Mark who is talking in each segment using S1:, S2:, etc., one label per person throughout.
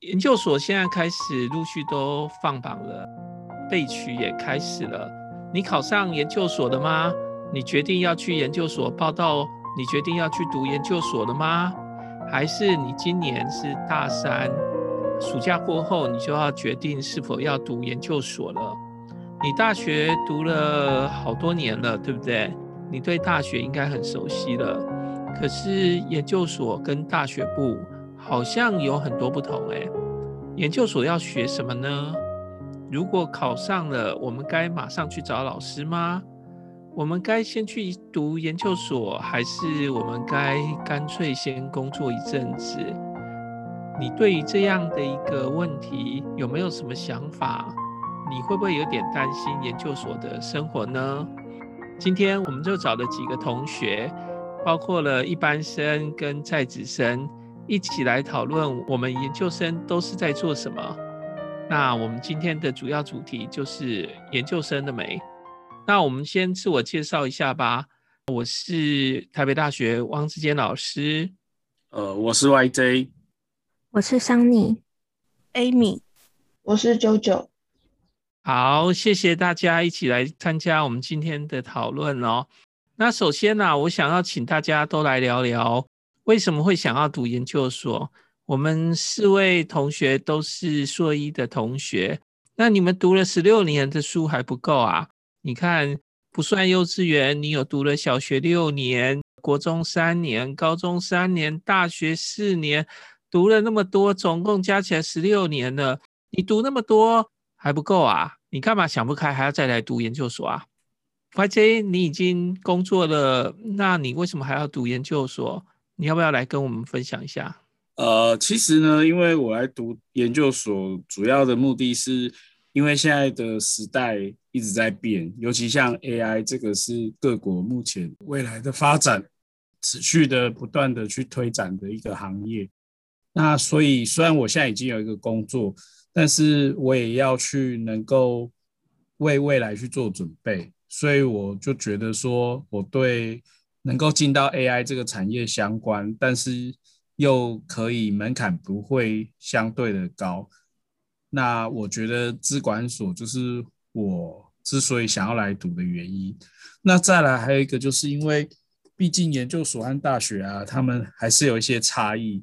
S1: 研究所现在开始陆续都放榜了，备取也开始了。你考上研究所了吗？你决定要去研究所报到？你决定要去读研究所了吗？还是你今年是大三，暑假过后你就要决定是否要读研究所了？你大学读了好多年了，对不对？你对大学应该很熟悉了。可是研究所跟大学部好像有很多不同诶。研究所要学什么呢？如果考上了，我们该马上去找老师吗？我们该先去读研究所，还是我们该干脆先工作一阵子？你对于这样的一个问题有没有什么想法？你会不会有点担心研究所的生活呢？今天我们就找了几个同学，包括了一般生跟在职生，一起来讨论我们研究生都是在做什么。那我们今天的主要主题就是研究生的美。那我们先自我介绍一下吧。我是台北大学汪志坚老师。
S2: 呃，我是 YJ。
S3: 我是
S4: Sunny，Amy，。
S5: 我是九九。
S1: 好，谢谢大家一起来参加我们今天的讨论哦。那首先呢、啊，我想要请大家都来聊聊为什么会想要读研究所。我们四位同学都是硕一的同学，那你们读了十六年的书还不够啊？你看，不算幼稚园，你有读了小学六年、国中三年、高中三年、大学四年，读了那么多，总共加起来十六年了。你读那么多还不够啊？你干嘛想不开还要再来读研究所啊？YJ，你已经工作了，那你为什么还要读研究所？你要不要来跟我们分享一下？
S2: 呃，其实呢，因为我来读研究所，主要的目的是。因为现在的时代一直在变，尤其像 AI 这个是各国目前未来的发展持续的不断的去推展的一个行业。那所以虽然我现在已经有一个工作，但是我也要去能够为未来去做准备。所以我就觉得说，我对能够进到 AI 这个产业相关，但是又可以门槛不会相对的高。那我觉得资管所就是我之所以想要来读的原因。那再来还有一个，就是因为毕竟研究所和大学啊，他们还是有一些差异。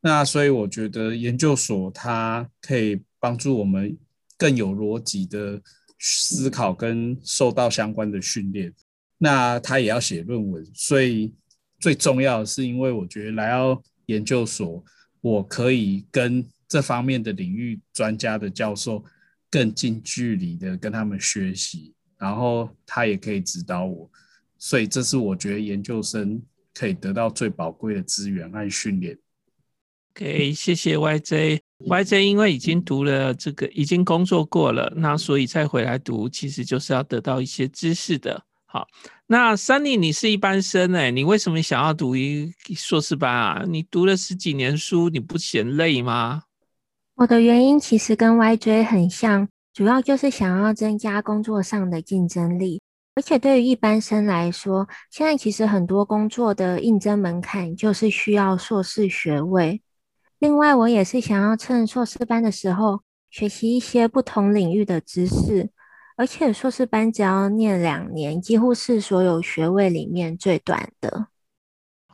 S2: 那所以我觉得研究所它可以帮助我们更有逻辑的思考跟受到相关的训练。那他也要写论文，所以最重要的是，因为我觉得来到研究所，我可以跟这方面的领域专家的教授更近距离的跟他们学习，然后他也可以指导我，所以这是我觉得研究生可以得到最宝贵的资源和训练。
S1: OK，谢谢 YJ。YJ 因为已经读了这个，已经工作过了，那所以再回来读，其实就是要得到一些知识的。好，那 Sunny，你是一般生哎，你为什么想要读一硕士班啊？你读了十几年书，你不嫌累吗？
S3: 我的原因其实跟 YJ 很像，主要就是想要增加工作上的竞争力。而且对于一般生来说，现在其实很多工作的应征门槛就是需要硕士学位。另外，我也是想要趁硕士班的时候学习一些不同领域的知识。而且硕士班只要念两年，几乎是所有学位里面最短的。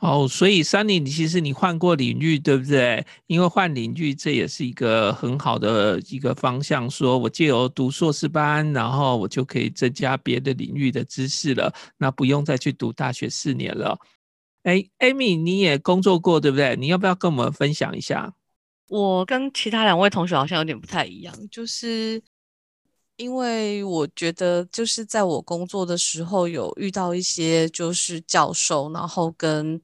S1: 哦，所以 Sunny，你其实你换过领域，对不对？因为换领域，这也是一个很好的一个方向。说我借由读硕士班，然后我就可以增加别的领域的知识了，那不用再去读大学四年了。哎，Amy，你也工作过，对不对？你要不要跟我们分享一下？
S4: 我跟其他两位同学好像有点不太一样，就是。因为我觉得，就是在我工作的时候，有遇到一些就是教授，然后跟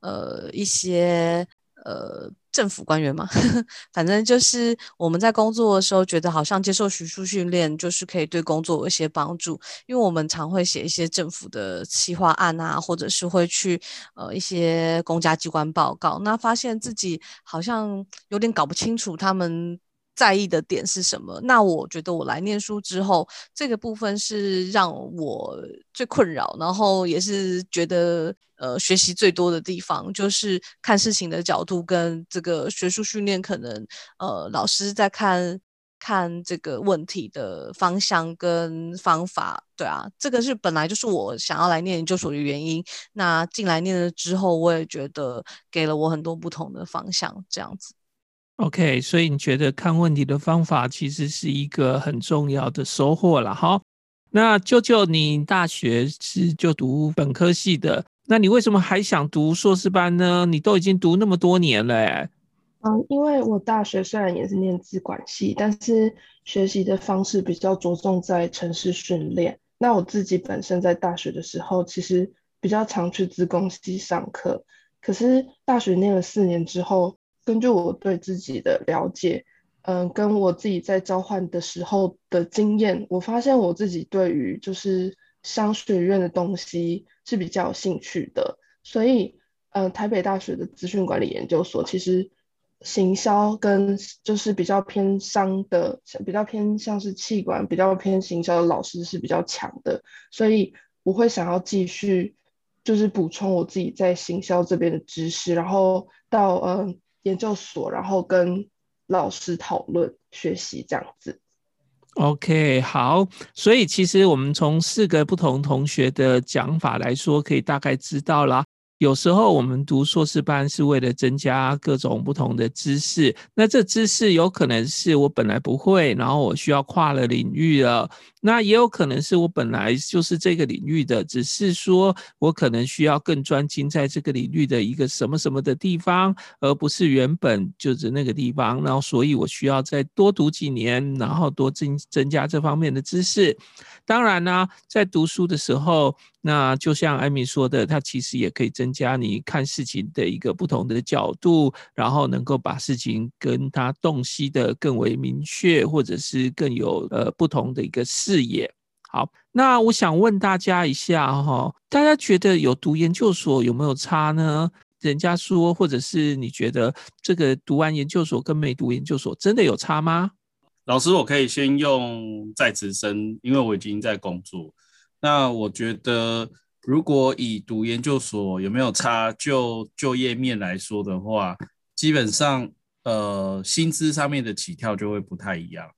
S4: 呃一些呃政府官员嘛，反正就是我们在工作的时候，觉得好像接受学术训练，就是可以对工作有一些帮助。因为我们常会写一些政府的企划案啊，或者是会去呃一些公家机关报告，那发现自己好像有点搞不清楚他们。在意的点是什么？那我觉得我来念书之后，这个部分是让我最困扰，然后也是觉得呃学习最多的地方，就是看事情的角度跟这个学术训练，可能呃老师在看看这个问题的方向跟方法。对啊，这个是本来就是我想要来念研究所的原因。那进来念了之后，我也觉得给了我很多不同的方向，这样子。
S1: OK，所以你觉得看问题的方法其实是一个很重要的收获了哈。那舅舅，你大学是就读本科系的，那你为什么还想读硕士班呢？你都已经读那么多年了欸。
S5: 嗯，因为我大学虽然也是念资管系，但是学习的方式比较着重在程式训练。那我自己本身在大学的时候，其实比较常去资工系上课，可是大学念了四年之后。根据我对自己的了解，嗯，跟我自己在交换的时候的经验，我发现我自己对于就是商学院的东西是比较有兴趣的。所以，嗯，台北大学的资讯管理研究所其实行销跟就是比较偏商的，比较偏像是企管，比较偏行销的老师是比较强的。所以，我会想要继续就是补充我自己在行销这边的知识，然后到嗯。研究所，然后跟老师讨论学习这样子。
S1: OK，好，所以其实我们从四个不同同学的讲法来说，可以大概知道啦。有时候我们读硕士班是为了增加各种不同的知识，那这知识有可能是我本来不会，然后我需要跨了领域了。那也有可能是我本来就是这个领域的，只是说我可能需要更专精在这个领域的一个什么什么的地方，而不是原本就是那个地方。然后所以我需要再多读几年，然后多增增加这方面的知识。当然呢，在读书的时候，那就像艾米说的，它其实也可以增加你看事情的一个不同的角度，然后能够把事情跟它洞悉的更为明确，或者是更有呃不同的一个视野。好，那我想问大家一下哈，大家觉得有读研究所有没有差呢？人家说，或者是你觉得这个读完研究所跟没读研究所真的有差吗？
S2: 老师，我可以先用在职生，因为我已经在工作。那我觉得，如果以读研究所有没有差，就就业面来说的话，基本上，呃，薪资上面的起跳就会不太一样。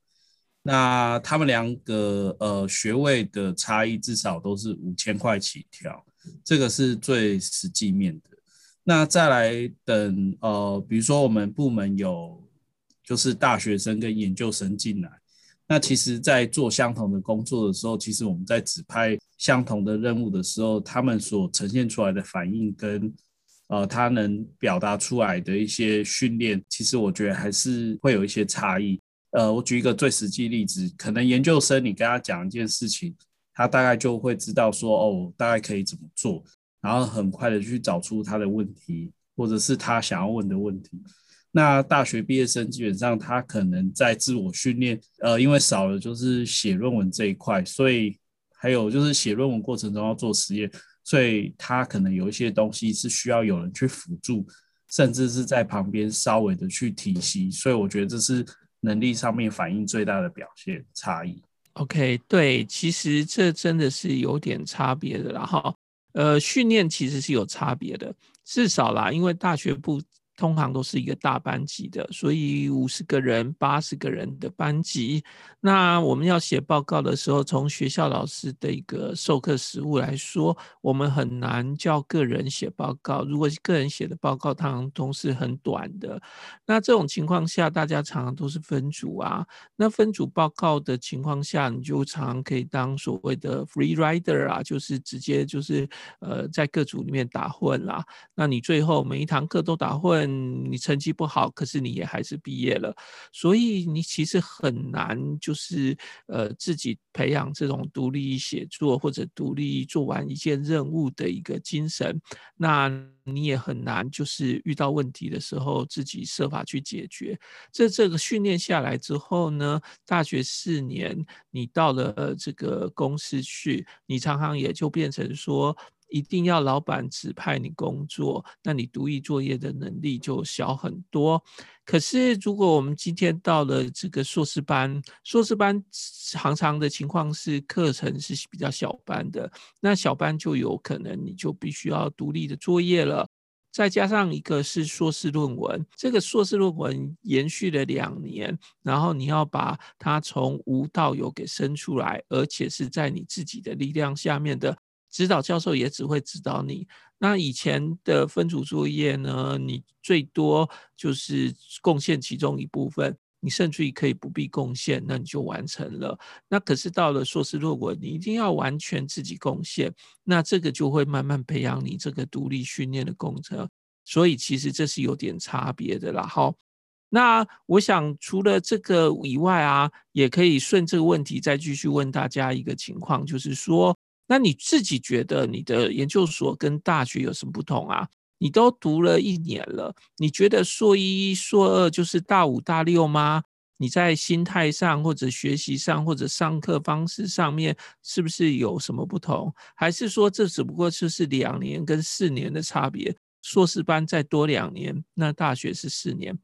S2: 那他们两个呃学位的差异至少都是五千块起跳，这个是最实际面的。那再来等呃，比如说我们部门有。就是大学生跟研究生进来，那其实，在做相同的工作的时候，其实我们在指派相同的任务的时候，他们所呈现出来的反应跟呃，他能表达出来的一些训练，其实我觉得还是会有一些差异。呃，我举一个最实际例子，可能研究生你跟他讲一件事情，他大概就会知道说，哦，大概可以怎么做，然后很快的去找出他的问题，或者是他想要问的问题。那大学毕业生基本上他可能在自我训练，呃，因为少了就是写论文这一块，所以还有就是写论文过程中要做实验，所以他可能有一些东西是需要有人去辅助，甚至是在旁边稍微的去提醒，所以我觉得这是能力上面反映最大的表现差异。
S1: OK，对，其实这真的是有点差别的啦哈，呃，训练其实是有差别的，至少啦，因为大学部。通常都是一个大班级的，所以五十个人、八十个人的班级。那我们要写报告的时候，从学校老师的一个授课实务来说，我们很难叫个人写报告。如果个人写的报告，通常都是很短的。那这种情况下，大家常常都是分组啊。那分组报告的情况下，你就常可以当所谓的 free rider 啊，就是直接就是呃在各组里面打混啦。那你最后每一堂课都打混。嗯，你成绩不好，可是你也还是毕业了，所以你其实很难，就是呃自己培养这种独立写作或者独立做完一件任务的一个精神。那你也很难，就是遇到问题的时候自己设法去解决。这这个训练下来之后呢，大学四年你到了这个公司去，你常常也就变成说。一定要老板指派你工作，那你独立作业的能力就小很多。可是如果我们今天到了这个硕士班，硕士班常常的情况是课程是比较小班的，那小班就有可能你就必须要独立的作业了。再加上一个是硕士论文，这个硕士论文延续了两年，然后你要把它从无到有给生出来，而且是在你自己的力量下面的指导教授也只会指导你。那以前的分组作业呢，你最多就是贡献其中一部分。你甚至于可以不必贡献，那你就完成了。那可是到了硕士论文，你一定要完全自己贡献，那这个就会慢慢培养你这个独立训练的工程。所以其实这是有点差别的啦。好，那我想除了这个以外啊，也可以顺这个问题再继续问大家一个情况，就是说，那你自己觉得你的研究所跟大学有什么不同啊？你都读了一年了，你觉得硕一、硕二就是大五、大六吗？你在心态上，或者学习上，或者上课方式上面，是不是有什么不同？还是说这只不过就是两年跟四年的差别？硕士班再多两年，那大学是四年。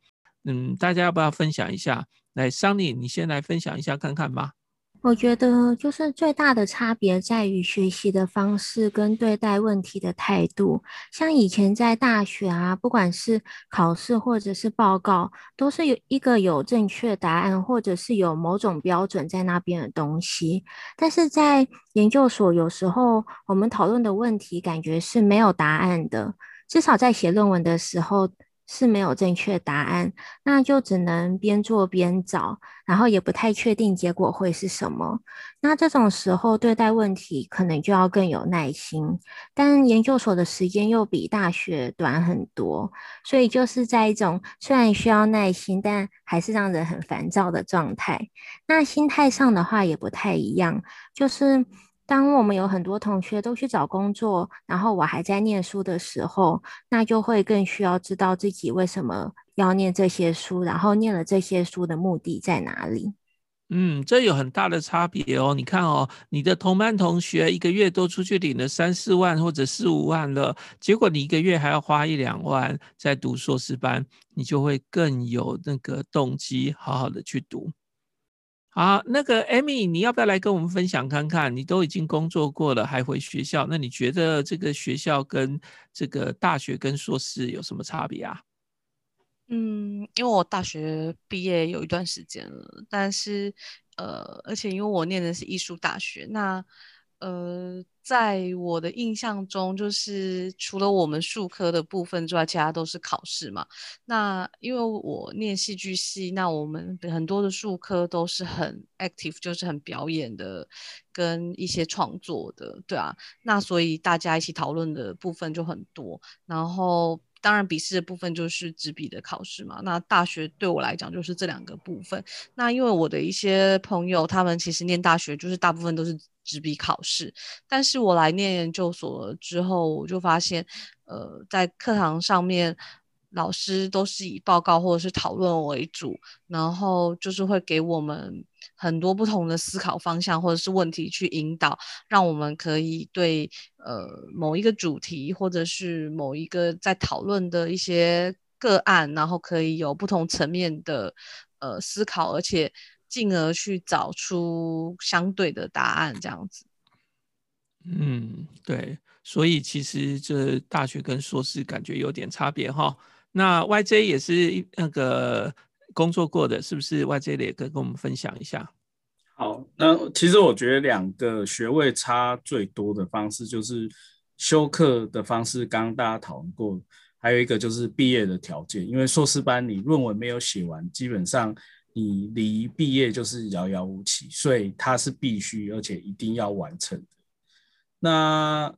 S1: 嗯，大家要不要分享一下？来，Sunny，你先来分享一下看看吧。
S3: 我觉得就是最大的差别在于学习的方式跟对待问题的态度。像以前在大学啊，不管是考试或者是报告，都是有一个有正确答案，或者是有某种标准在那边的东西。但是在研究所，有时候我们讨论的问题感觉是没有答案的，至少在写论文的时候。是没有正确答案，那就只能边做边找，然后也不太确定结果会是什么。那这种时候对待问题可能就要更有耐心，但研究所的时间又比大学短很多，所以就是在一种虽然需要耐心，但还是让人很烦躁的状态。那心态上的话也不太一样，就是。当我们有很多同学都去找工作，然后我还在念书的时候，那就会更需要知道自己为什么要念这些书，然后念了这些书的目的在哪里。
S1: 嗯，这有很大的差别哦。你看哦，你的同班同学一个月都出去领了三四万或者四五万了，结果你一个月还要花一两万在读硕士班，你就会更有那个动机，好好的去读。好，那个 Amy，你要不要来跟我们分享看看？你都已经工作过了，还回学校，那你觉得这个学校跟这个大学跟硕士有什么差别啊？
S4: 嗯，因为我大学毕业有一段时间了，但是呃，而且因为我念的是艺术大学，那。呃，在我的印象中，就是除了我们术科的部分之外，其他都是考试嘛。那因为我念戏剧系，那我们很多的术科都是很 active，就是很表演的，跟一些创作的，对啊。那所以大家一起讨论的部分就很多，然后。当然，笔试的部分就是纸笔的考试嘛。那大学对我来讲就是这两个部分。那因为我的一些朋友，他们其实念大学就是大部分都是纸笔考试，但是我来念研究所之后，我就发现，呃，在课堂上面。老师都是以报告或者是讨论为主，然后就是会给我们很多不同的思考方向或者是问题去引导，让我们可以对呃某一个主题或者是某一个在讨论的一些个案，然后可以有不同层面的呃思考，而且进而去找出相对的答案，这样子。
S1: 嗯，对，所以其实这大学跟硕士感觉有点差别哈。那 YJ 也是那个工作过的，是不是？YJ 也可跟我们分享一下。
S2: 好，那其实我觉得两个学位差最多的方式就是修课的方式，刚刚大家讨论过，还有一个就是毕业的条件。因为硕士班你论文没有写完，基本上你离毕业就是遥遥无期，所以它是必须而且一定要完成的。那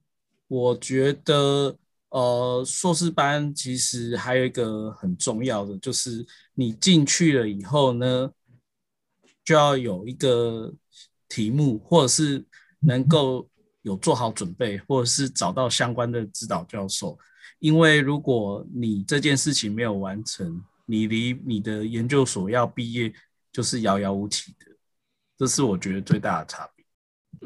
S2: 我觉得。呃，硕士班其实还有一个很重要的，就是你进去了以后呢，就要有一个题目，或者是能够有做好准备，或者是找到相关的指导教授。因为如果你这件事情没有完成，你离你的研究所要毕业就是遥遥无期的。这是我觉得最大的差别。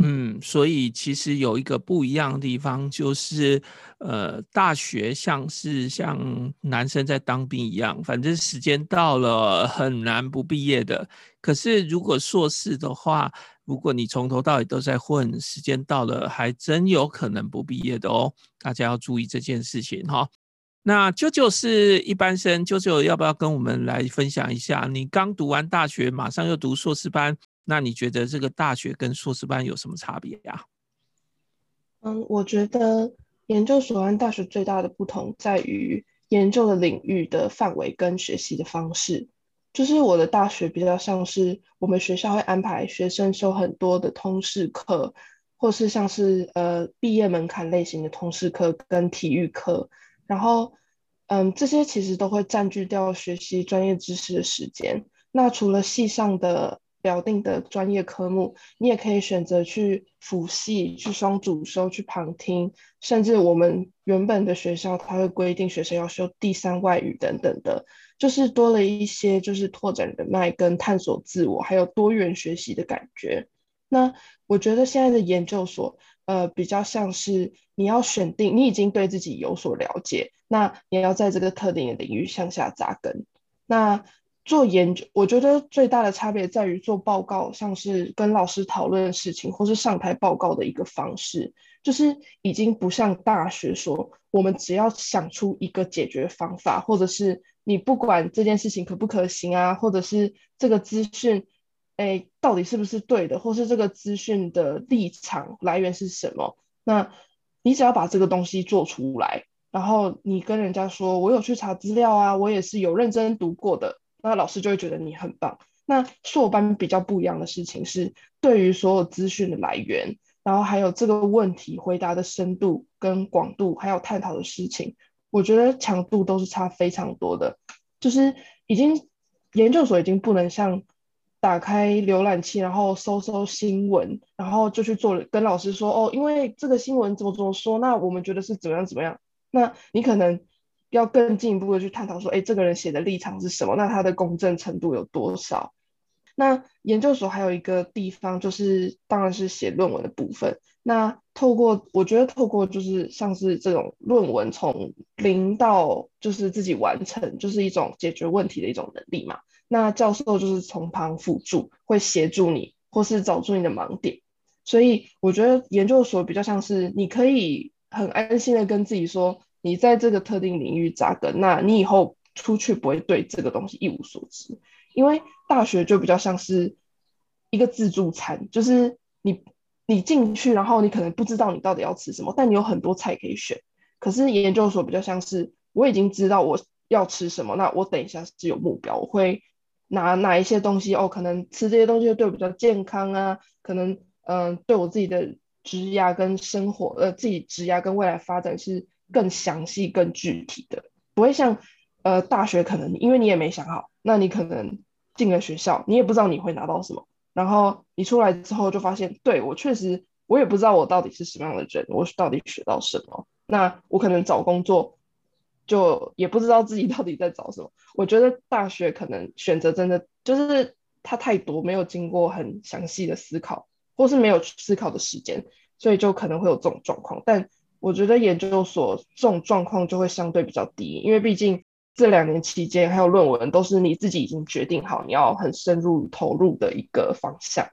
S1: 嗯，所以其实有一个不一样的地方，就是呃，大学像是像男生在当兵一样，反正时间到了很难不毕业的。可是如果硕士的话，如果你从头到尾都在混，时间到了还真有可能不毕业的哦。大家要注意这件事情哈。那舅舅是一般生，舅舅要不要跟我们来分享一下？你刚读完大学，马上又读硕士班。那你觉得这个大学跟硕士班有什么差别呀？
S5: 嗯，我觉得研究所跟大学最大的不同在于研究的领域的范围跟学习的方式。就是我的大学比较像是我们学校会安排学生修很多的通识课，或是像是呃毕业门槛类型的通识课跟体育课，然后嗯这些其实都会占据掉学习专业知识的时间。那除了系上的表定的专业科目，你也可以选择去辅系、去双主修、去旁听，甚至我们原本的学校，它会规定学生要修第三外语等等的，就是多了一些就是拓展人脉跟探索自我，还有多元学习的感觉。那我觉得现在的研究所，呃，比较像是你要选定，你已经对自己有所了解，那你要在这个特定的领域向下扎根。那做研究，我觉得最大的差别在于做报告，像是跟老师讨论事情，或是上台报告的一个方式，就是已经不像大学说，我们只要想出一个解决方法，或者是你不管这件事情可不可行啊，或者是这个资讯，哎，到底是不是对的，或是这个资讯的立场来源是什么？那你只要把这个东西做出来，然后你跟人家说，我有去查资料啊，我也是有认真读过的。那老师就会觉得你很棒。那硕班比较不一样的事情是，对于所有资讯的来源，然后还有这个问题回答的深度跟广度，还有探讨的事情，我觉得强度都是差非常多的。就是已经研究所已经不能像打开浏览器，然后搜搜新闻，然后就去做跟老师说哦，因为这个新闻怎么怎么说，那我们觉得是怎么样怎么样。那你可能。要更进一步的去探讨说，哎，这个人写的立场是什么？那他的公正程度有多少？那研究所还有一个地方，就是当然是写论文的部分。那透过我觉得透过就是像是这种论文从零到就是自己完成，就是一种解决问题的一种能力嘛。那教授就是从旁辅助，会协助你，或是找出你的盲点。所以我觉得研究所比较像是你可以很安心的跟自己说。你在这个特定领域扎根，那你以后出去不会对这个东西一无所知，因为大学就比较像是一个自助餐，就是你你进去，然后你可能不知道你到底要吃什么，但你有很多菜可以选。可是研究所比较像是我已经知道我要吃什么，那我等一下是有目标，我会拿哪一些东西哦，可能吃这些东西对我比较健康啊，可能嗯、对我自己的职涯跟生活呃自己职涯跟未来发展是。更详细、更具体的，不会像呃大学可能因为你也没想好，那你可能进了学校，你也不知道你会拿到什么，然后你出来之后就发现，对，我确实我也不知道我到底是什么样的人，我到底学到什么，那我可能找工作就也不知道自己到底在找什么。我觉得大学可能选择真的就是它太多，没有经过很详细的思考，或是没有思考的时间，所以就可能会有这种状况，但。我觉得研究所这种状况就会相对比较低，因为毕竟这两年期间还有论文都是你自己已经决定好你要很深入投入的一个方向。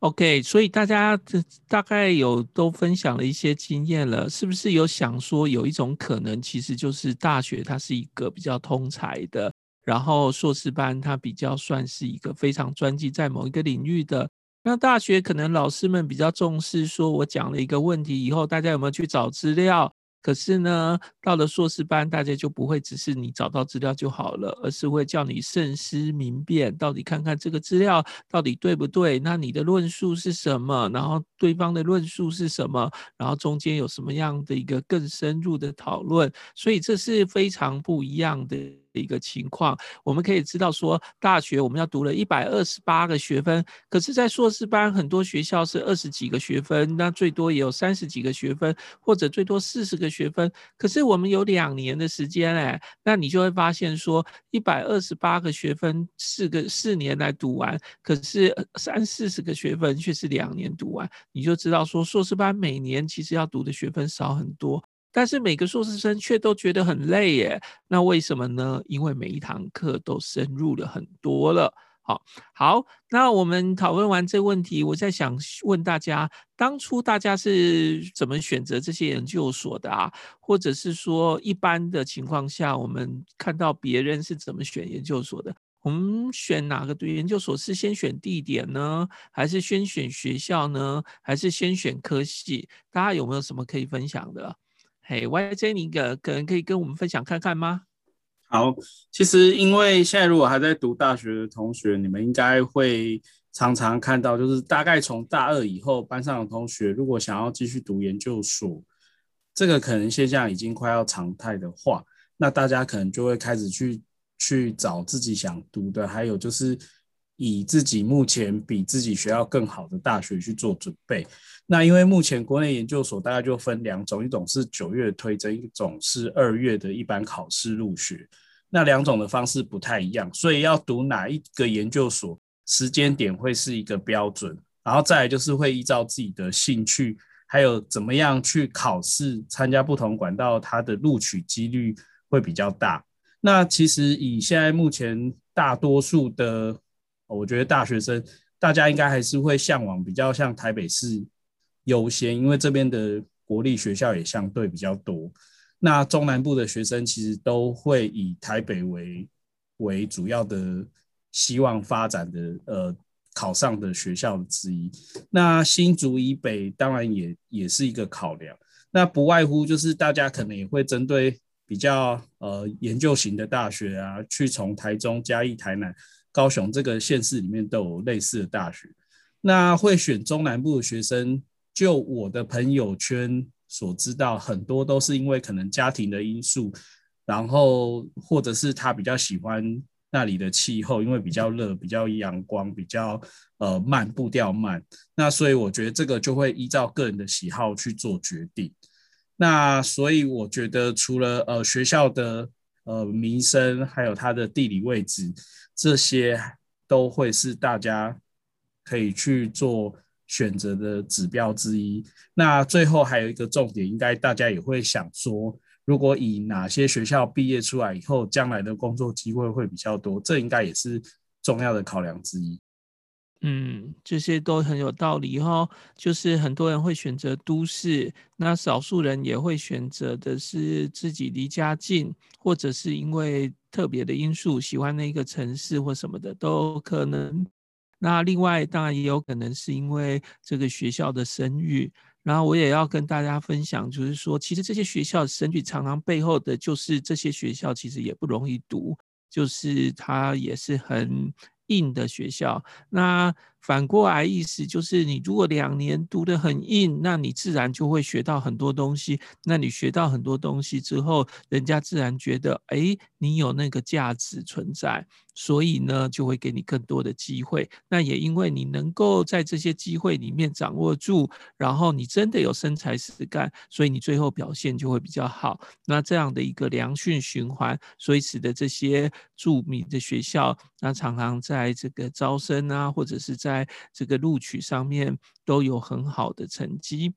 S1: OK，所以大家这大概有都分享了一些经验了，是不是有想说有一种可能，其实就是大学它是一个比较通才的，然后硕士班它比较算是一个非常专精在某一个领域的。那大学可能老师们比较重视，说我讲了一个问题以后，大家有没有去找资料？可是呢，到了硕士班，大家就不会只是你找到资料就好了，而是会叫你慎思明辨，到底看看这个资料到底对不对？那你的论述是什么？然后对方的论述是什么？然后中间有什么样的一个更深入的讨论？所以这是非常不一样的一个情况。我们可以知道说，大学我们要读了一百二十八个学分，可是，在硕士班很多学校是二十几个学分，那最多也有三十几个学分，或者最多四十个学分。可是我们有两年的时间哎，那你就会发现说，一百二十八个学分四个四年来读完，可是三四十个学分却是两年读完，你就知道说，硕士班每年其实要读的学分少很多。但是每个硕士生却都觉得很累耶，那为什么呢？因为每一堂课都深入了很多了。好，好，那我们讨论完这个问题，我在想问大家，当初大家是怎么选择这些研究所的啊？或者是说，一般的情况下，我们看到别人是怎么选研究所的？我们选哪个对研究所是先选地点呢，还是先选学校呢，还是先选科系？大家有没有什么可以分享的？嘿，YJ，你可可能可以跟我们分享看看吗？
S2: 好，其实因为现在如果还在读大学的同学，你们应该会常常看到，就是大概从大二以后，班上的同学如果想要继续读研究所，这个可能现象已经快要常态的话，那大家可能就会开始去去找自己想读的，还有就是。以自己目前比自己学校更好的大学去做准备。那因为目前国内研究所大概就分两种，一种是九月推甄，一种是二月的一般考试入学。那两种的方式不太一样，所以要读哪一个研究所，时间点会是一个标准。然后再来就是会依照自己的兴趣，还有怎么样去考试，参加不同管道，它的录取几率会比较大。那其实以现在目前大多数的我觉得大学生大家应该还是会向往比较像台北市优先，因为这边的国立学校也相对比较多。那中南部的学生其实都会以台北为为主要的希望发展的呃考上的学校之一。那新竹以北当然也也是一个考量。那不外乎就是大家可能也会针对比较呃研究型的大学啊，去从台中、嘉义、台南。高雄这个县市里面都有类似的大学，那会选中南部的学生，就我的朋友圈所知道，很多都是因为可能家庭的因素，然后或者是他比较喜欢那里的气候，因为比较热、比较阳光、比较呃慢步调慢，那所以我觉得这个就会依照个人的喜好去做决定。那所以我觉得除了呃学校的呃名声，还有它的地理位置。这些都会是大家可以去做选择的指标之一。那最后还有一个重点，应该大家也会想说，如果以哪些学校毕业出来以后，将来的工作机会会比较多，这应该也是重要的考量之一。
S1: 嗯，这些都很有道理哈。就是很多人会选择都市，那少数人也会选择的是自己离家近，或者是因为特别的因素喜欢那个城市或什么的都可能。那另外当然也有可能是因为这个学校的声誉。然后我也要跟大家分享，就是说，其实这些学校的声誉常常背后的就是这些学校其实也不容易读，就是它也是很。硬的学校，那反过来意思就是，你如果两年读得很硬，那你自然就会学到很多东西。那你学到很多东西之后，人家自然觉得，哎，你有那个价值存在。所以呢，就会给你更多的机会。那也因为你能够在这些机会里面掌握住，然后你真的有真才实干，所以你最后表现就会比较好。那这样的一个良性循环，所以使得这些著名的学校，那常常在这个招生啊，或者是在在这个录取上面都有很好的成绩。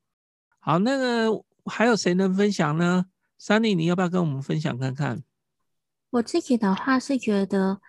S1: 好，那个还有谁能分享呢？Sunny，你要不要跟我们分享看看？
S3: 我自己的话是觉得。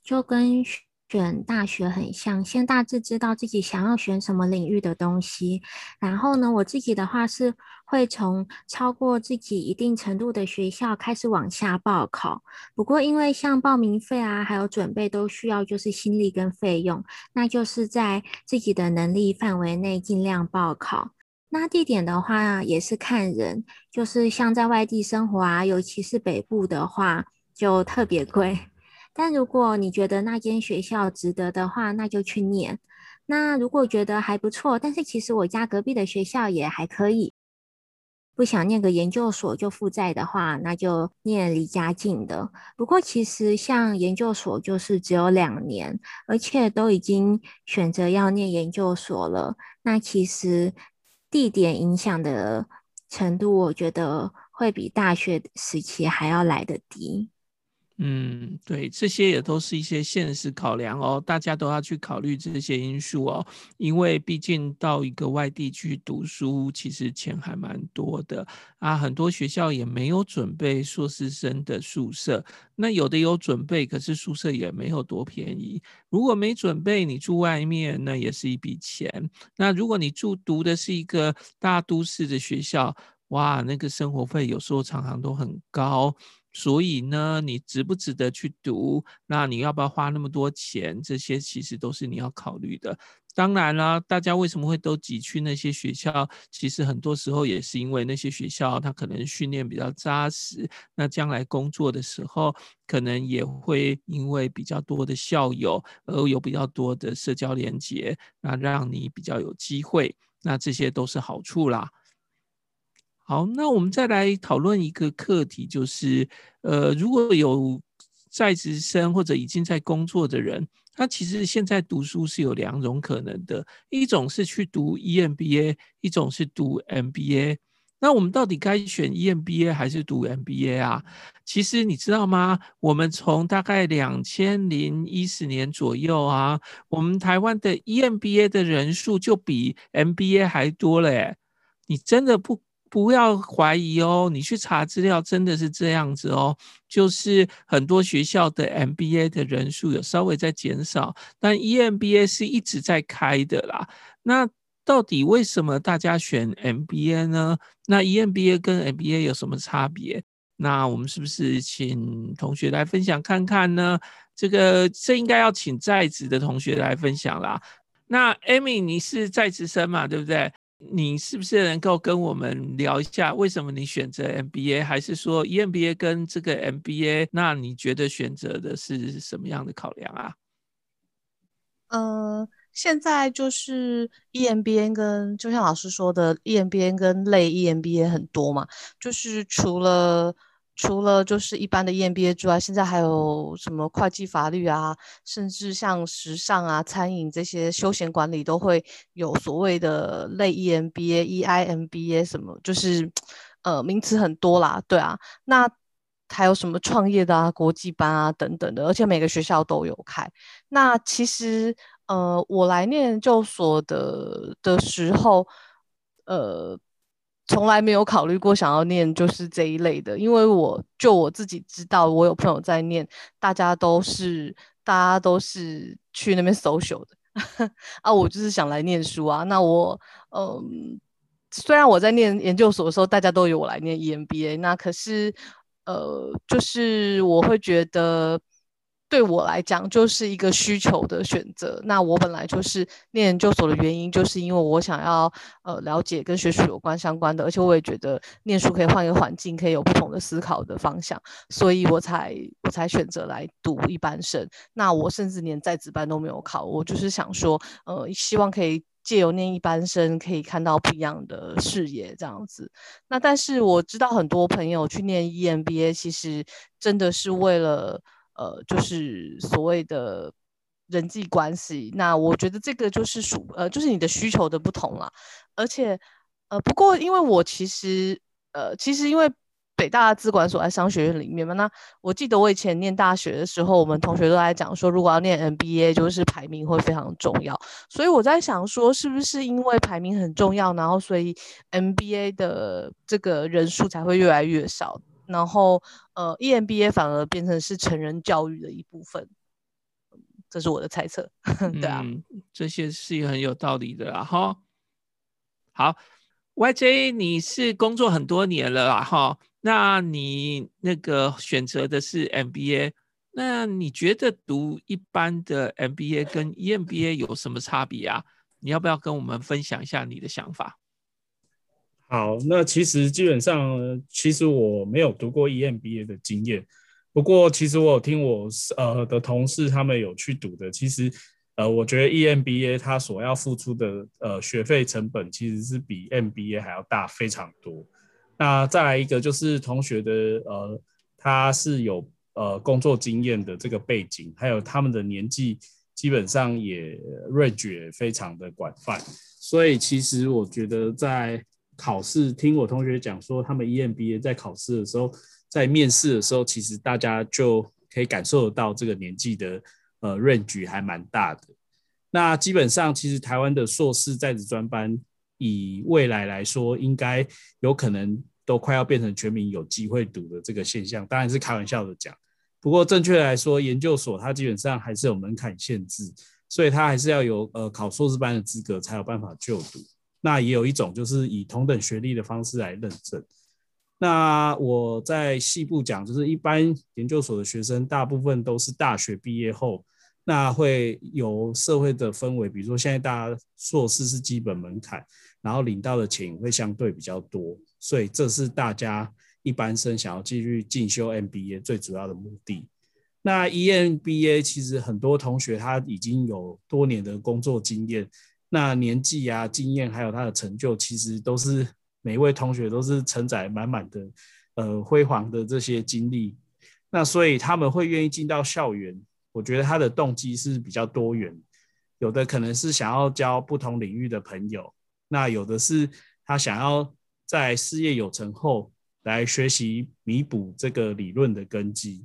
S3: 就跟选大学很像，先大致知道自己想要选什么领域的东西，然后呢，我自己的话是会从超过自己一定程度的学校开始往下报考。不过因为像报名费啊，还有准备都需要就是心力跟费用，那就是在自己的能力范围内尽量报考。那地点的话也是看人，就是像在外地生活啊，尤其是北部的话，就特别贵。但如果你觉得那间学校值得的话，那就去念。那如果觉得还不错，但是其实我家隔壁的学校也还可以，不想念个研究所就负债的话，那就念离家近的。不过其实像研究所就是只有两年，而且都已经选择要念研究所了，那其实地点影响的程度，我觉得会比大学时期还要来得低。
S1: 嗯，对，这些也都是一些现实考量哦，大家都要去考虑这些因素哦，因为毕竟到一个外地去读书，其实钱还蛮多的啊，很多学校也没有准备硕士生的宿舍，那有的有准备，可是宿舍也没有多便宜。如果没准备，你住外面，那也是一笔钱。那如果你住读的是一个大都市的学校，哇，那个生活费有时候常常都很高。所以呢，你值不值得去读？那你要不要花那么多钱？这些其实都是你要考虑的。当然啦，大家为什么会都挤去那些学校？其实很多时候也是因为那些学校它可能训练比较扎实，那将来工作的时候，可能也会因为比较多的校友而有比较多的社交连接，那让你比较有机会。那这些都是好处啦。好，那我们再来讨论一个课题，就是，呃，如果有在职生或者已经在工作的人，他其实现在读书是有两种可能的，一种是去读 EMBA，一种是读 MBA。那我们到底该选 EMBA 还是读 MBA 啊？其实你知道吗？我们从大概两千零一十年左右啊，我们台湾的 EMBA 的人数就比 MBA 还多了，你真的不？不要怀疑哦，你去查资料，真的是这样子哦。就是很多学校的 MBA 的人数有稍微在减少，但 EMBA 是一直在开的啦。那到底为什么大家选 MBA 呢？那 EMBA 跟 MBA 有什么差别？那我们是不是请同学来分享看看呢？这个这应该要请在职的同学来分享啦。那 Amy，你是在职生嘛？对不对？你是不是能够跟我们聊一下，为什么你选择 MBA，还是说 EMBA 跟这个 MBA？那你觉得选择的是什么样的考量啊？
S4: 呃，现在就是 EMBA 跟就像老师说的，EMBA 跟类 EMBA 很多嘛，就是除了。除了就是一般的 EMBA 之外，现在还有什么会计、法律啊，甚至像时尚啊、餐饮这些休闲管理都会有所谓的类 EMBA、EIMBA 什么，就是呃名词很多啦，对啊。那还有什么创业的啊、国际班啊等等的，而且每个学校都有开。那其实呃，我来念研究所的的时候，呃。从来没有考虑过想要念就是这一类的，因为我就我自己知道，我有朋友在念，大家都是大家都是去那边 social 的 啊，我就是想来念书啊。那我嗯，虽然我在念研究所的时候，大家都有我来念 EMBA，那可是呃，就是我会觉得。对我来讲，就是一个需求的选择。那我本来就是念研究所的原因，就是因为我想要呃了解跟学术有关相关的，而且我也觉得念书可以换一个环境，可以有不同的思考的方向，所以我才我才选择来读一般生。那我甚至连在职班都没有考，我就是想说，呃，希望可以借由念一般生，可以看到不一样的视野这样子。那但是我知道很多朋友去念 EMBA，其实真的是为了。呃，就是所谓的人际关系，那我觉得这个就是属呃，就是你的需求的不同啦。而且，呃，不过因为我其实呃，其实因为北大资管所在商学院里面嘛，那我记得我以前念大学的时候，我们同学都在讲说，如果要念 MBA，就是排名会非常重要。所以我在想说，是不是因为排名很重要，然后所以 MBA 的这个人数才会越来越少？然后，呃，EMBA 反而变成是成人教育的一部分，这是我的猜测。对啊，
S1: 这些是很有道理的啦。哈，好，YJ，你是工作很多年了啦。哈，那你那个选择的是 MBA，那你觉得读一般的 MBA 跟 EMBA 有什么差别啊？你要不要跟我们分享一下你的想法？
S2: 好，那其实基本上，其实我没有读过 EMBA 的经验。不过，其实我有听我呃的同事他们有去读的。其实，呃，我觉得 EMBA 它所要付出的呃学费成本其实是比 MBA 还要大非常多。那再来一个就是同学的呃，他是有呃工作经验的这个背景，还有他们的年纪基本上也 range 非常的广泛，所以其实我觉得在考试听我同学讲说，他们 EMBA 在考试的时候，在面试的时候，其实大家就可以感受得到这个年纪的呃 range 还蛮大的。那基本上，其实台湾的硕士在职专班，以未来来说，应该有可能都快要变成全民有机会读的这个现象。当然是开玩笑的讲，不过正确来说，研究所它基本上还是有门槛限制，所以它还是要有呃考硕士班的资格才有办法就读。那也有一种就是以同等学历的方式来认证。那我在细部讲，就是一般研究所的学生，大部分都是大学毕业后。那会有社会的氛围，比如说现在大家硕士是基本门槛，然后领到的钱会相对比较多，所以这是大家一般生想要继续进修 MBA 最主要的目的。那 EMBA 其实很多同学他已经有多年的工作经验，那年纪啊、经验还有他的成就，其实都是每一位同学都是承载满满的呃辉煌的这些经历，那所以他们会愿意进到校园。我觉得他的动机是比较多元，有的可能是想要交不同领域的朋友，那有的是他想要在事业有成后来学习弥补这个理论的根基。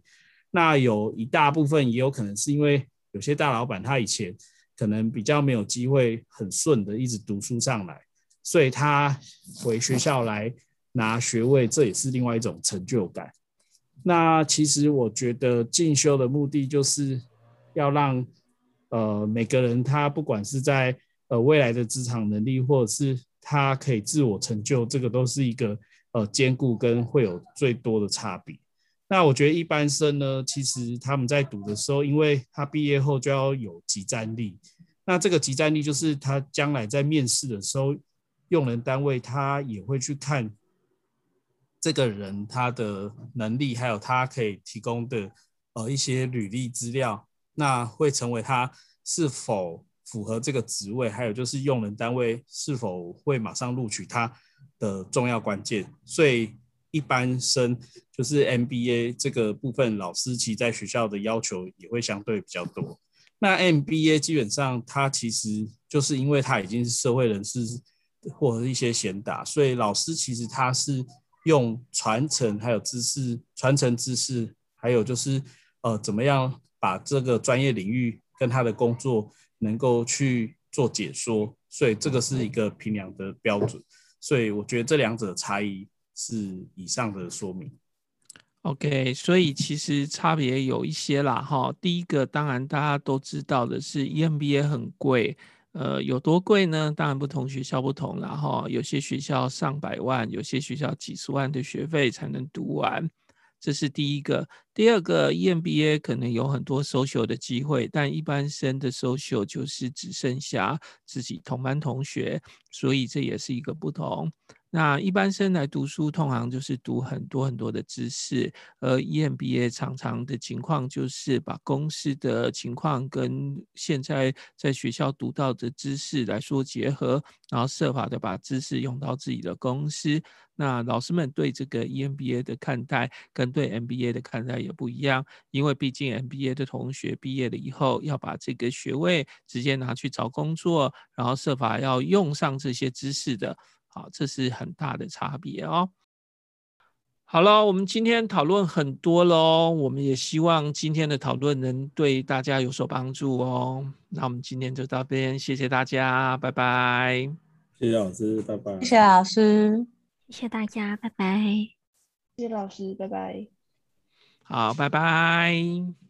S2: 那有一大部分也有可能是因为有些大老板他以前可能比较没有机会很顺的一直读书上来，所以他回学校来拿学位，这也是另外一种成就感。那其实我觉得进修的目的就是要让呃每个人他不管是在呃未来的职场能力，或者是他可以自我成就，这个都是一个呃兼顾跟会有最多的差别。那我觉得一般生呢，其实他们在读的时候，因为他毕业后就要有即战力，那这个即战力就是他将来在面试的时候，用人单位他也会去看。这个人他的能力，还有他可以提供的呃一些履历资料，那会成为他是否符合这个职位，还有就是用人单位是否会马上录取他的重要关键。所以一般生就是 MBA 这个部分，老师其实在学校的要求也会相对比较多。那 MBA 基本上它其实就是因为他已经是社会人士或者一些贤达，所以老师其实他是。用传承，还有知识传承知识，还有就是呃，怎么样把这个专业领域跟他的工作能够去做解说，所以这个是一个评量的标准。所以我觉得这两者的差异是以上的说明。
S1: OK，所以其实差别有一些啦，哈。第一个当然大家都知道的是 EMBA 很贵。呃，有多贵呢？当然不同学校不同，然后有些学校上百万，有些学校几十万的学费才能读完，这是第一个。第二个，EMBA 可能有很多 social 的机会，但一般生的 social 就是只剩下自己同班同学，所以这也是一个不同。那一般生来读书，通常就是读很多很多的知识，而 EMBA 常常的情况就是把公司的情况跟现在在学校读到的知识来说结合，然后设法的把知识用到自己的公司。那老师们对这个 EMBA 的看待跟对 MBA 的看待也不一样，因为毕竟 MBA 的同学毕业了以后要把这个学位直接拿去找工作，然后设法要用上这些知识的。好，这是很大的差别哦。好了，我们今天讨论很多喽，我们也希望今天的讨论能对大家有所帮助哦。那我们今天就到这边，谢谢大家，拜拜。
S2: 谢谢老师，拜拜。
S4: 谢谢老师，
S3: 谢谢大家，拜拜。
S5: 谢谢老师，拜拜。
S1: 好，拜拜。